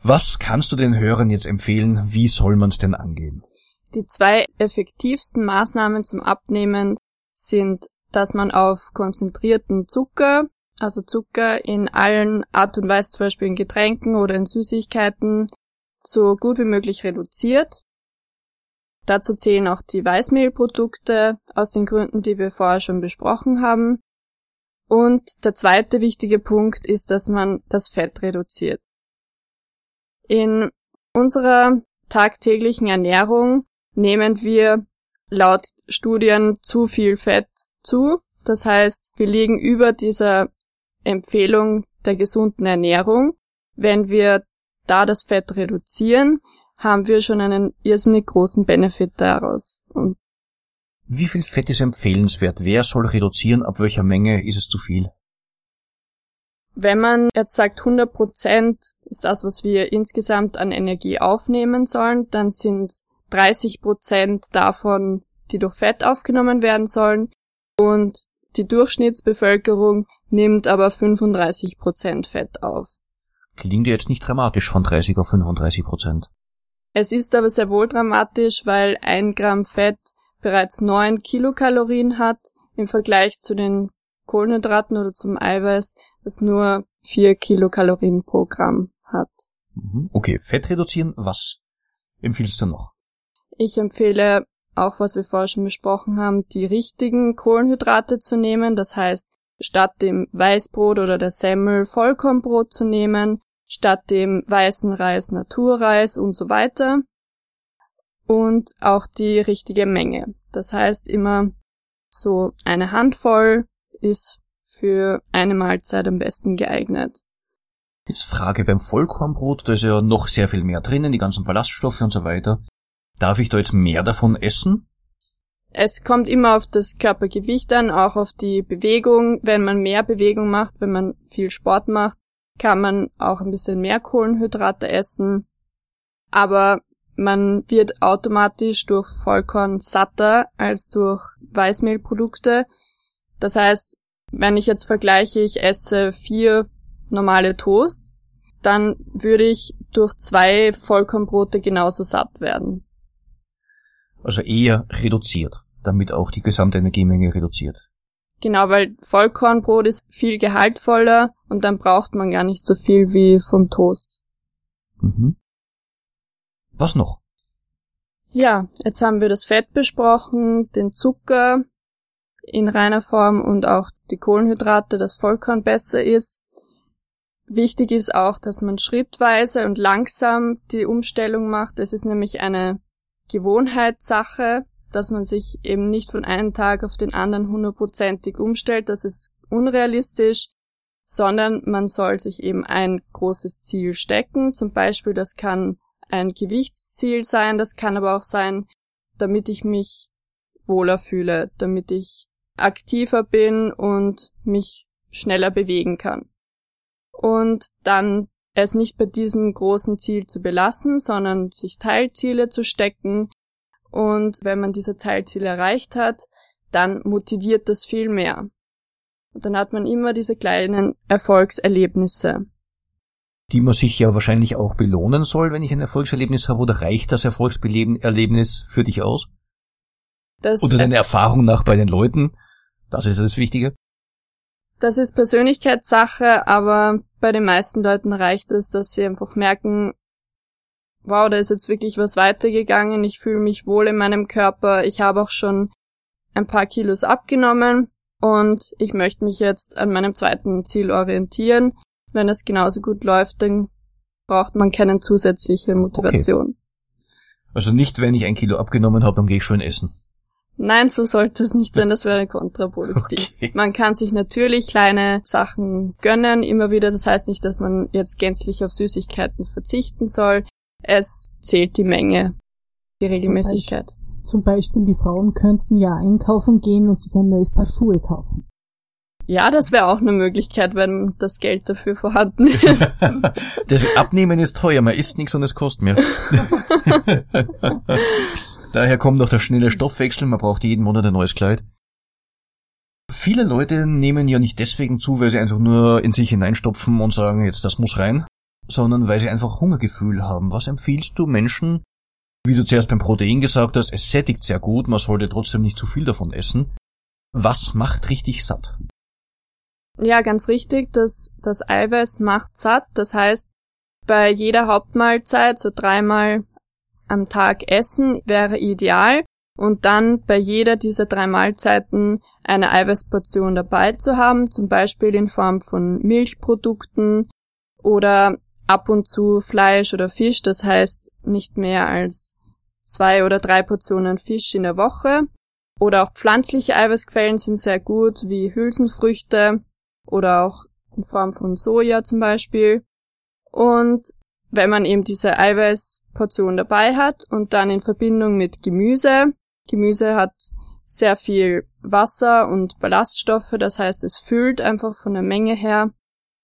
Was kannst du den Hörern jetzt empfehlen? Wie soll man es denn angehen? Die zwei effektivsten Maßnahmen zum Abnehmen sind, dass man auf konzentrierten Zucker, also Zucker in allen Art und Weise, zum Beispiel in Getränken oder in Süßigkeiten, so gut wie möglich reduziert. Dazu zählen auch die Weißmehlprodukte aus den Gründen, die wir vorher schon besprochen haben. Und der zweite wichtige Punkt ist, dass man das Fett reduziert. In unserer tagtäglichen Ernährung nehmen wir laut Studien zu viel Fett zu. Das heißt, wir liegen über dieser Empfehlung der gesunden Ernährung. Wenn wir da das Fett reduzieren, haben wir schon einen irrsinnig großen Benefit daraus. Und Wie viel Fett ist empfehlenswert? Wer soll reduzieren? Ab welcher Menge ist es zu viel? Wenn man jetzt sagt, 100 Prozent ist das, was wir insgesamt an Energie aufnehmen sollen, dann sind 30 Prozent davon, die durch Fett aufgenommen werden sollen. Und die Durchschnittsbevölkerung nimmt aber 35 Prozent Fett auf. Klingt ja jetzt nicht dramatisch von 30 auf 35 Prozent. Es ist aber sehr wohl dramatisch, weil ein Gramm Fett bereits 9 Kilokalorien hat im Vergleich zu den Kohlenhydraten oder zum Eiweiß, das nur 4 Kilokalorien pro Gramm hat. Mhm. Okay, Fett reduzieren, was empfiehlst du noch? Ich empfehle auch, was wir vorher schon besprochen haben, die richtigen Kohlenhydrate zu nehmen. Das heißt, statt dem Weißbrot oder der Semmel Vollkornbrot zu nehmen, statt dem weißen Reis Naturreis und so weiter. Und auch die richtige Menge. Das heißt immer so eine Handvoll ist für eine Mahlzeit am besten geeignet. Jetzt Frage beim Vollkornbrot, da ist ja noch sehr viel mehr drinnen, die ganzen Ballaststoffe und so weiter. Darf ich da jetzt mehr davon essen? Es kommt immer auf das Körpergewicht an, auch auf die Bewegung. Wenn man mehr Bewegung macht, wenn man viel Sport macht, kann man auch ein bisschen mehr Kohlenhydrate essen. Aber man wird automatisch durch Vollkorn satter als durch Weißmehlprodukte. Das heißt, wenn ich jetzt vergleiche, ich esse vier normale Toasts, dann würde ich durch zwei Vollkornbrote genauso satt werden. Also eher reduziert, damit auch die gesamte Energiemenge reduziert. Genau, weil Vollkornbrot ist viel gehaltvoller und dann braucht man gar nicht so viel wie vom Toast. Mhm. Was noch? Ja, jetzt haben wir das Fett besprochen, den Zucker in reiner Form und auch die Kohlenhydrate, dass Vollkorn besser ist. Wichtig ist auch, dass man schrittweise und langsam die Umstellung macht. Es ist nämlich eine Gewohnheitssache, dass man sich eben nicht von einem Tag auf den anderen hundertprozentig umstellt. Das ist unrealistisch, sondern man soll sich eben ein großes Ziel stecken. Zum Beispiel, das kann ein Gewichtsziel sein, das kann aber auch sein, damit ich mich wohler fühle, damit ich aktiver bin und mich schneller bewegen kann. Und dann es nicht bei diesem großen Ziel zu belassen, sondern sich Teilziele zu stecken. Und wenn man diese Teilziele erreicht hat, dann motiviert das viel mehr. Und dann hat man immer diese kleinen Erfolgserlebnisse. Die man sich ja wahrscheinlich auch belohnen soll, wenn ich ein Erfolgserlebnis habe, oder reicht das Erfolgserlebnis für dich aus? Das, Oder deine Erfahrung nach bei den Leuten? Das ist das Wichtige. das ist Persönlichkeitssache, aber bei den meisten Leuten reicht es, dass sie einfach merken, wow, da ist jetzt wirklich was weitergegangen, ich fühle mich wohl in meinem Körper, ich habe auch schon ein paar Kilos abgenommen und ich möchte mich jetzt an meinem zweiten Ziel orientieren. Wenn es genauso gut läuft, dann braucht man keine zusätzliche Motivation. Also nicht, wenn ich ein Kilo abgenommen habe, dann gehe ich schön essen. Nein, so sollte es nicht sein, das wäre kontraproduktiv. Okay. Man kann sich natürlich kleine Sachen gönnen, immer wieder. Das heißt nicht, dass man jetzt gänzlich auf Süßigkeiten verzichten soll. Es zählt die Menge, die Regelmäßigkeit. Zum Beispiel die Frauen könnten ja einkaufen gehen und sich ein neues Paar Schuhe kaufen. Ja, das wäre auch eine Möglichkeit, wenn das Geld dafür vorhanden ist. Das Abnehmen ist teuer, man isst nichts und es kostet mehr. Daher kommt noch der schnelle Stoffwechsel, man braucht jeden Monat ein neues Kleid. Viele Leute nehmen ja nicht deswegen zu, weil sie einfach nur in sich hineinstopfen und sagen, jetzt das muss rein, sondern weil sie einfach Hungergefühl haben. Was empfiehlst du Menschen, wie du zuerst beim Protein gesagt hast, es sättigt sehr gut, man sollte trotzdem nicht zu viel davon essen. Was macht richtig satt? Ja, ganz richtig. Das, das Eiweiß macht satt. Das heißt, bei jeder Hauptmahlzeit, so dreimal am Tag essen wäre ideal und dann bei jeder dieser drei Mahlzeiten eine Eiweißportion dabei zu haben, zum Beispiel in Form von Milchprodukten oder ab und zu Fleisch oder Fisch, das heißt nicht mehr als zwei oder drei Portionen Fisch in der Woche. Oder auch pflanzliche Eiweißquellen sind sehr gut, wie Hülsenfrüchte oder auch in Form von Soja zum Beispiel. Und wenn man eben diese Eiweißportion dabei hat und dann in Verbindung mit Gemüse, Gemüse hat sehr viel Wasser und Ballaststoffe, das heißt es füllt einfach von der Menge her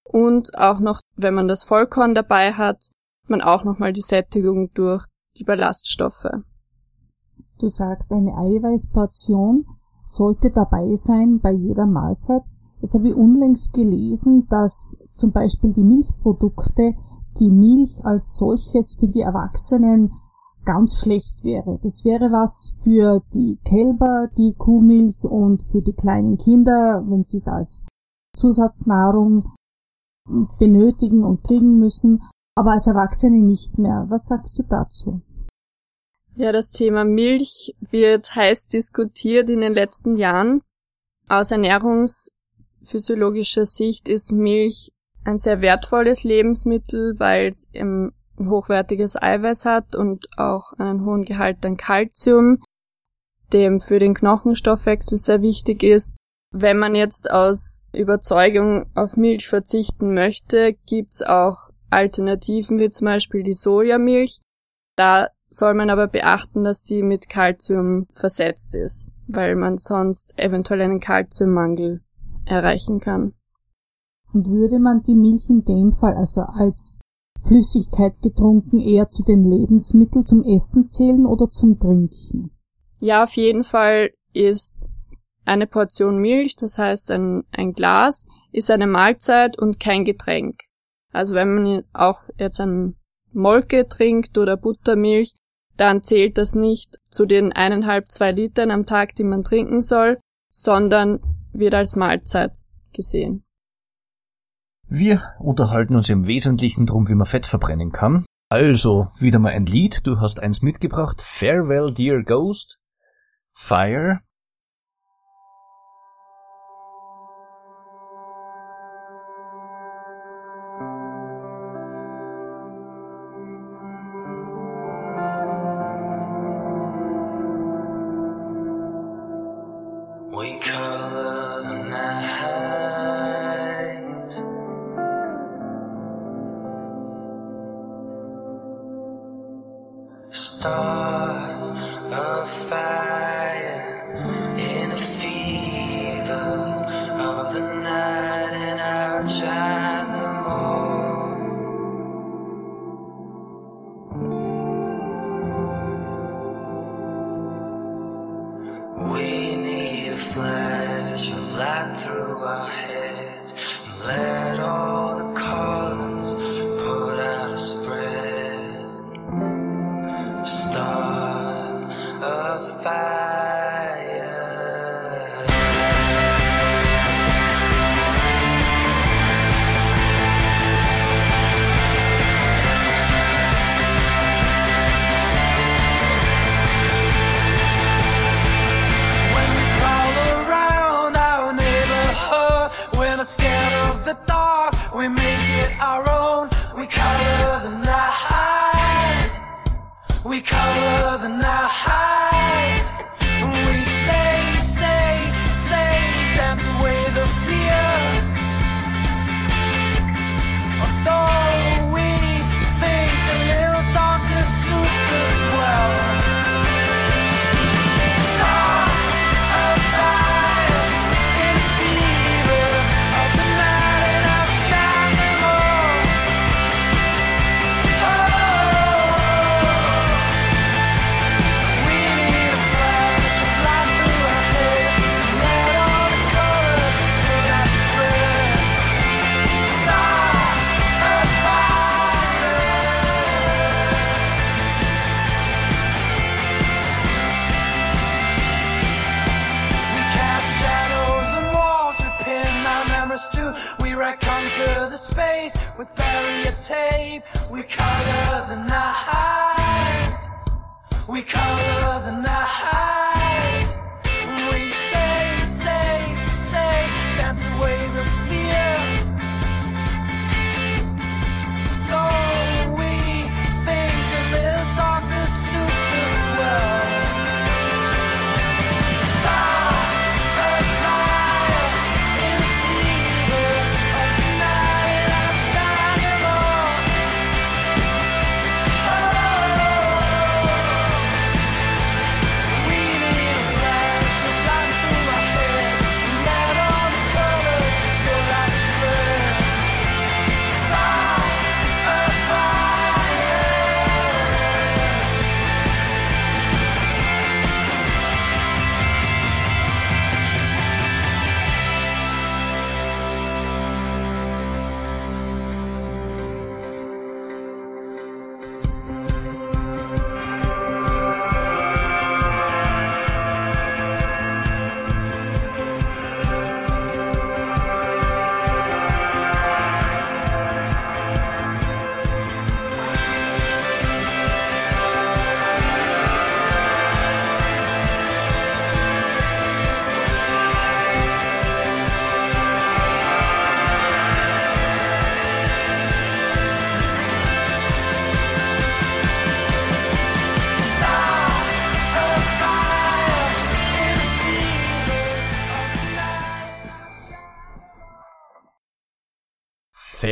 und auch noch, wenn man das Vollkorn dabei hat, man auch nochmal die Sättigung durch die Ballaststoffe. Du sagst, eine Eiweißportion sollte dabei sein bei jeder Mahlzeit. Jetzt habe ich unlängst gelesen, dass zum Beispiel die Milchprodukte, die Milch als solches für die Erwachsenen ganz schlecht wäre. Das wäre was für die Kälber, die Kuhmilch und für die kleinen Kinder, wenn sie es als Zusatznahrung benötigen und kriegen müssen, aber als Erwachsene nicht mehr. Was sagst du dazu? Ja, das Thema Milch wird heiß diskutiert in den letzten Jahren. Aus ernährungsphysiologischer Sicht ist Milch ein sehr wertvolles Lebensmittel, weil es ein hochwertiges Eiweiß hat und auch einen hohen Gehalt an Kalzium, dem für den Knochenstoffwechsel sehr wichtig ist. Wenn man jetzt aus Überzeugung auf Milch verzichten möchte, gibt's auch Alternativen wie zum Beispiel die Sojamilch. Da soll man aber beachten, dass die mit Kalzium versetzt ist, weil man sonst eventuell einen Kalziummangel erreichen kann. Und würde man die Milch in dem Fall also als Flüssigkeit getrunken eher zu den Lebensmitteln zum Essen zählen oder zum Trinken? Ja, auf jeden Fall ist eine Portion Milch, das heißt ein, ein Glas, ist eine Mahlzeit und kein Getränk. Also wenn man auch jetzt ein Molke trinkt oder Buttermilch, dann zählt das nicht zu den eineinhalb, zwei Litern am Tag, die man trinken soll, sondern wird als Mahlzeit gesehen. Wir unterhalten uns im Wesentlichen drum, wie man Fett verbrennen kann. Also, wieder mal ein Lied. Du hast eins mitgebracht. Farewell, Dear Ghost. Fire.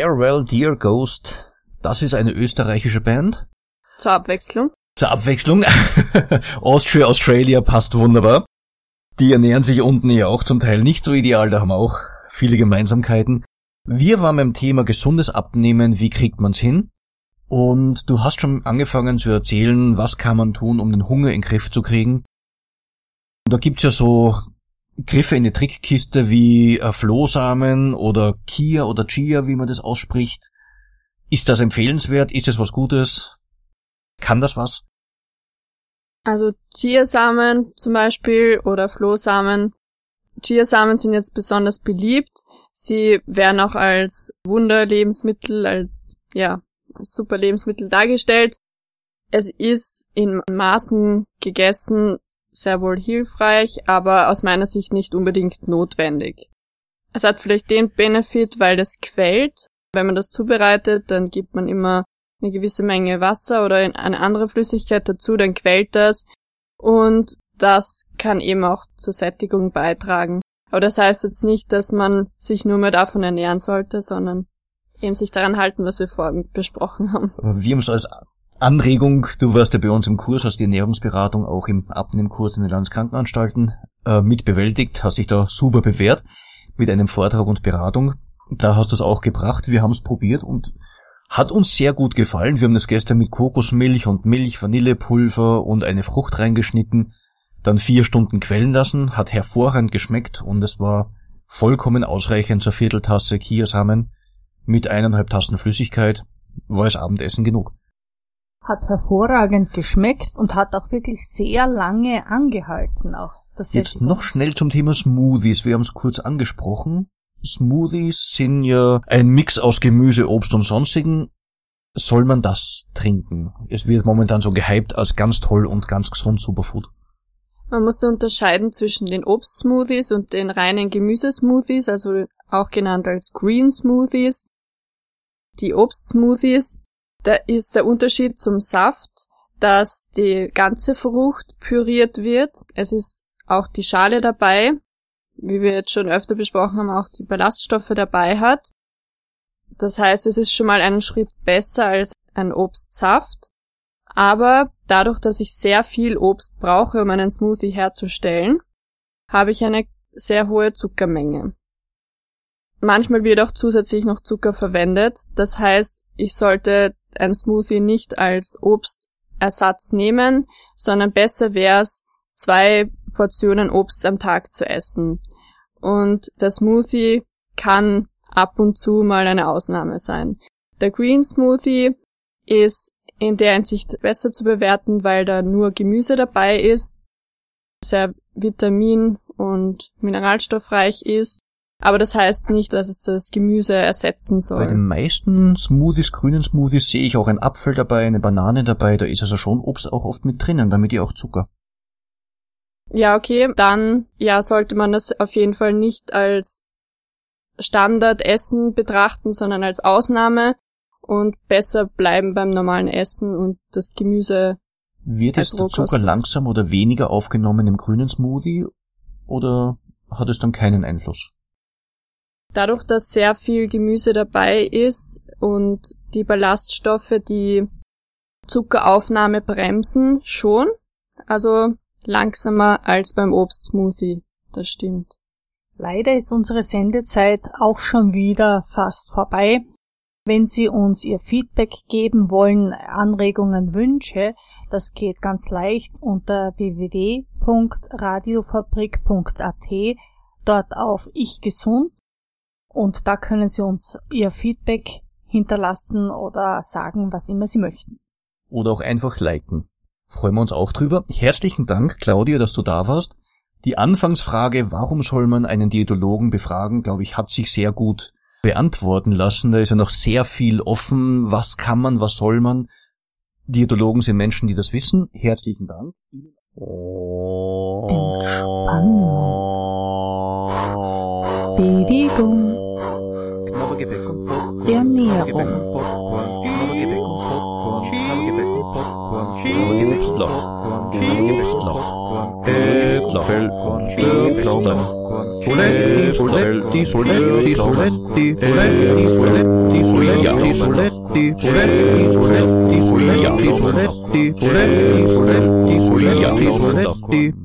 Farewell Dear Ghost, das ist eine österreichische Band. Zur Abwechslung. Zur Abwechslung. Austria, Australia passt wunderbar. Die ernähren sich unten ja auch zum Teil nicht so ideal, da haben wir auch viele Gemeinsamkeiten. Wir waren beim Thema gesundes Abnehmen, wie kriegt man's hin? Und du hast schon angefangen zu erzählen, was kann man tun, um den Hunger in den Griff zu kriegen. Und da gibt's ja so Griffe in die Trickkiste wie äh, Flohsamen oder Kia oder Chia, wie man das ausspricht. Ist das empfehlenswert? Ist es was Gutes? Kann das was? Also Chiasamen zum Beispiel oder Flohsamen. Chiasamen sind jetzt besonders beliebt. Sie werden auch als Wunderlebensmittel, als ja, als super Lebensmittel dargestellt. Es ist in Maßen gegessen sehr wohl hilfreich, aber aus meiner Sicht nicht unbedingt notwendig. Es hat vielleicht den Benefit, weil das quält. Wenn man das zubereitet, dann gibt man immer eine gewisse Menge Wasser oder eine andere Flüssigkeit dazu, dann quält das und das kann eben auch zur Sättigung beitragen. Aber das heißt jetzt nicht, dass man sich nur mehr davon ernähren sollte, sondern eben sich daran halten, was wir vorhin besprochen haben. Wir haben es als Anregung, du warst ja bei uns im Kurs, hast die Ernährungsberatung auch im Abnehmkurs in den Landeskrankenanstalten äh, mit bewältigt, hast dich da super bewährt mit einem Vortrag und Beratung. Da hast du es auch gebracht, wir haben es probiert und hat uns sehr gut gefallen. Wir haben das gestern mit Kokosmilch und Milch, Vanillepulver und eine Frucht reingeschnitten, dann vier Stunden quellen lassen, hat hervorragend geschmeckt und es war vollkommen ausreichend zur Vierteltasse Chiasamen mit eineinhalb Tassen Flüssigkeit, war es Abendessen genug. Hat hervorragend geschmeckt und hat auch wirklich sehr lange angehalten auch. Das Jetzt noch schnell zum Thema Smoothies. Wir haben es kurz angesprochen. Smoothies sind ja ein Mix aus Gemüse, Obst und sonstigen. Soll man das trinken? Es wird momentan so gehypt als ganz toll und ganz gesund Superfood. Man muss da unterscheiden zwischen den Obstsmoothies und den reinen Gemüsesmoothies, also auch genannt als Green Smoothies. Die Obstsmoothies, da ist der Unterschied zum Saft, dass die ganze Frucht püriert wird. Es ist auch die Schale dabei, wie wir jetzt schon öfter besprochen haben, auch die Ballaststoffe dabei hat. Das heißt, es ist schon mal einen Schritt besser als ein Obstsaft. Aber dadurch, dass ich sehr viel Obst brauche, um einen Smoothie herzustellen, habe ich eine sehr hohe Zuckermenge. Manchmal wird auch zusätzlich noch Zucker verwendet. Das heißt, ich sollte ein Smoothie nicht als Obstersatz nehmen, sondern besser wäre es, zwei Portionen Obst am Tag zu essen. Und der Smoothie kann ab und zu mal eine Ausnahme sein. Der Green Smoothie ist in der Hinsicht besser zu bewerten, weil da nur Gemüse dabei ist, sehr vitamin- und mineralstoffreich ist. Aber das heißt nicht, dass es das Gemüse ersetzen Bei soll. den meisten Smoothies, grünen Smoothies, sehe ich auch einen Apfel dabei, eine Banane dabei, da ist also schon Obst auch oft mit drinnen, damit ihr auch Zucker. Ja, okay, dann ja, sollte man das auf jeden Fall nicht als Standardessen betrachten, sondern als Ausnahme und besser bleiben beim normalen Essen und das Gemüse. Wird jetzt der Zucker langsam oder weniger aufgenommen im grünen Smoothie oder hat es dann keinen Einfluss? Dadurch, dass sehr viel Gemüse dabei ist und die Ballaststoffe die Zuckeraufnahme bremsen, schon. Also langsamer als beim Obstsmoothie. Das stimmt. Leider ist unsere Sendezeit auch schon wieder fast vorbei. Wenn Sie uns Ihr Feedback geben wollen, Anregungen, Wünsche, das geht ganz leicht unter www.radiofabrik.at, dort auf Ich gesund und da können Sie uns Ihr Feedback hinterlassen oder sagen, was immer Sie möchten. Oder auch einfach liken. Freuen wir uns auch drüber. Herzlichen Dank, Claudia, dass du da warst. Die Anfangsfrage, warum soll man einen Diätologen befragen, glaube ich, hat sich sehr gut beantworten lassen. Da ist ja noch sehr viel offen. Was kann man, was soll man? Diätologen sind Menschen, die das wissen. Herzlichen Dank. Bewegung, Knabbergebäck und Popcorn. Ernährung. Knabbergebäck und Popcorn. Knabbergebäck und Popcorn. Knabbergebäck und Popcorn. Knabbergebäckslauf. Knabbergebäckslauf. Äpfel. Störpflaumen. Soletti, Soletti, Soletti, Soletti, Soletti, Soletti, Soletti, Soletti, Soletti, Soletti, Soletti, Soletti, Soletti, Soletti, Soletti, Soletti,